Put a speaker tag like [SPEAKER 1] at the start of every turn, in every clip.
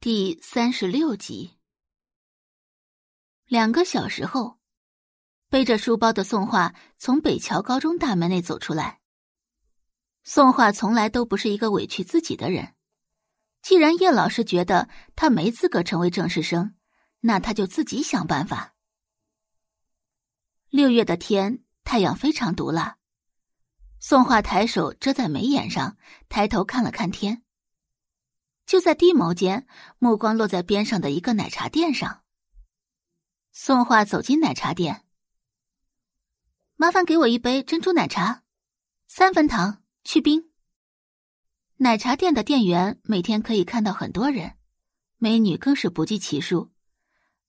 [SPEAKER 1] 第三十六集。两个小时后，背着书包的宋画从北桥高中大门内走出来。宋画从来都不是一个委屈自己的人，既然叶老师觉得他没资格成为正式生，那他就自己想办法。六月的天，太阳非常毒辣。宋画抬手遮在眉眼上，抬头看了看天。就在低眸间，目光落在边上的一个奶茶店上。宋画走进奶茶店，麻烦给我一杯珍珠奶茶，三分糖，去冰。奶茶店的店员每天可以看到很多人，美女更是不计其数，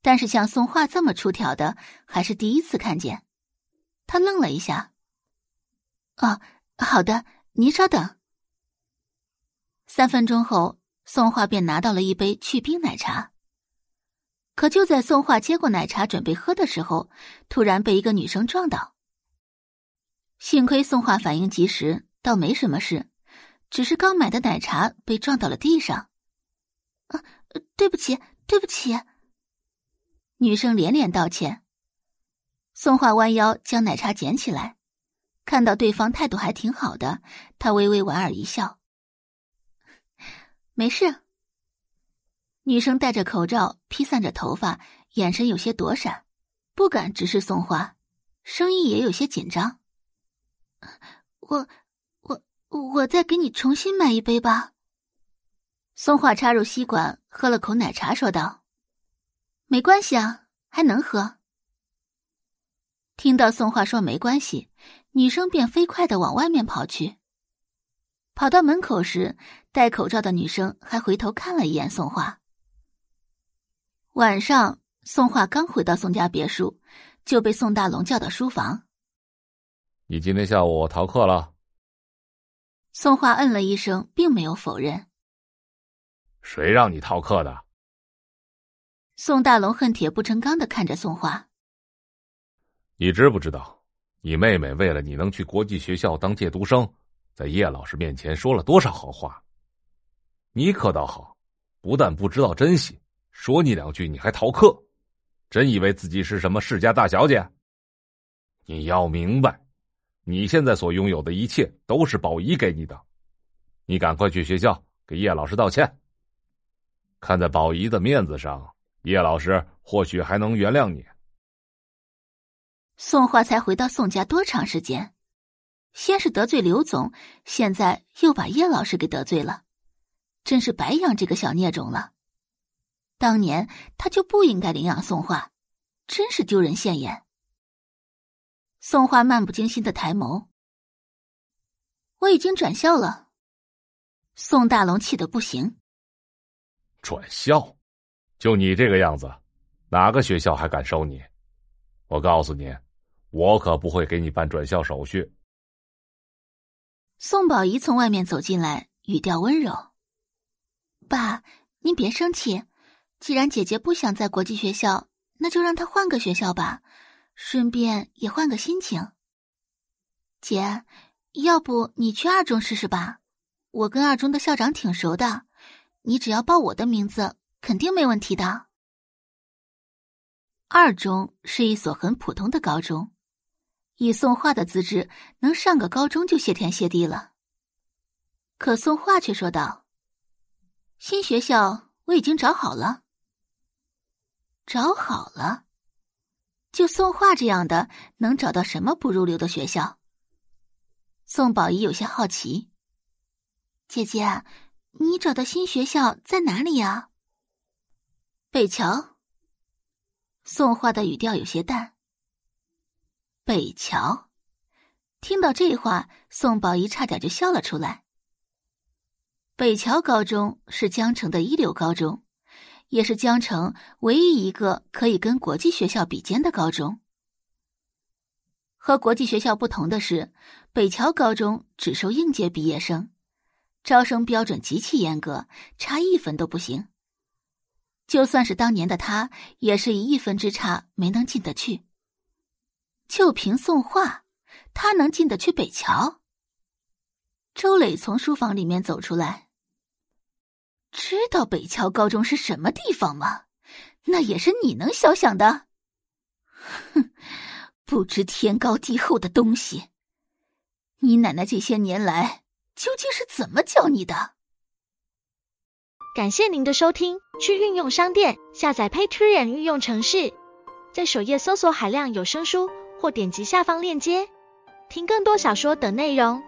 [SPEAKER 1] 但是像宋画这么出挑的，还是第一次看见。他愣了一下，哦，好的，您稍等。三分钟后。宋画便拿到了一杯去冰奶茶。可就在宋画接过奶茶准备喝的时候，突然被一个女生撞倒。幸亏宋画反应及时，倒没什么事，只是刚买的奶茶被撞到了地上。啊，对不起，对不起。女生连连道歉。宋画弯腰将奶茶捡起来，看到对方态度还挺好的，他微微莞尔一笑。没事。女生戴着口罩，披散着头发，眼神有些躲闪，不敢直视宋花，声音也有些紧张。我、我、我再给你重新买一杯吧。宋画插入吸管，喝了口奶茶，说道：“没关系啊，还能喝。”听到宋画说没关系，女生便飞快的往外面跑去。跑到门口时，戴口罩的女生还回头看了一眼宋画。晚上，宋画刚回到宋家别墅，就被宋大龙叫到书房。
[SPEAKER 2] 你今天下午逃课了？
[SPEAKER 1] 宋画嗯了一声，并没有否认。
[SPEAKER 2] 谁让你逃课的？
[SPEAKER 1] 宋大龙恨铁不成钢的看着宋画。
[SPEAKER 2] 你知不知道，你妹妹为了你能去国际学校当借读生？在叶老师面前说了多少好话？你可倒好，不但不知道珍惜，说你两句你还逃课，真以为自己是什么世家大小姐？你要明白，你现在所拥有的一切都是宝仪给你的，你赶快去学校给叶老师道歉。看在宝仪的面子上，叶老师或许还能原谅你。
[SPEAKER 1] 宋华才回到宋家多长时间？先是得罪刘总，现在又把叶老师给得罪了，真是白养这个小孽种了。当年他就不应该领养宋画，真是丢人现眼。宋画漫不经心的抬眸，我已经转校了。宋大龙气得不行，
[SPEAKER 2] 转校？就你这个样子，哪个学校还敢收你？我告诉你，我可不会给你办转校手续。
[SPEAKER 1] 宋宝仪从外面走进来，语调温柔：“爸，您别生气。既然姐姐不想在国际学校，那就让她换个学校吧，顺便也换个心情。姐，要不你去二中试试吧？我跟二中的校长挺熟的，你只要报我的名字，肯定没问题的。”二中是一所很普通的高中。以宋画的资质，能上个高中就谢天谢地了。可宋画却说道：“新学校我已经找好了，找好了。就宋画这样的，能找到什么不入流的学校？”宋宝仪有些好奇：“姐姐，你找的新学校在哪里呀？”北桥。宋画的语调有些淡。北桥，听到这话，宋宝仪差点就笑了出来。北桥高中是江城的一流高中，也是江城唯一一个可以跟国际学校比肩的高中。和国际学校不同的是，北桥高中只收应届毕业生，招生标准极其严格，差一分都不行。就算是当年的他，也是以一分之差没能进得去。就凭送画，他能进得去北桥？周磊从书房里面走出来。知道北桥高中是什么地方吗？那也是你能小想的。哼，不知天高地厚的东西！你奶奶这些年来究竟是怎么教你的？
[SPEAKER 3] 感谢您的收听，去运用商店下载 Patreon 运用城市，在首页搜索海量有声书，或点击下方链接听更多小说等内容。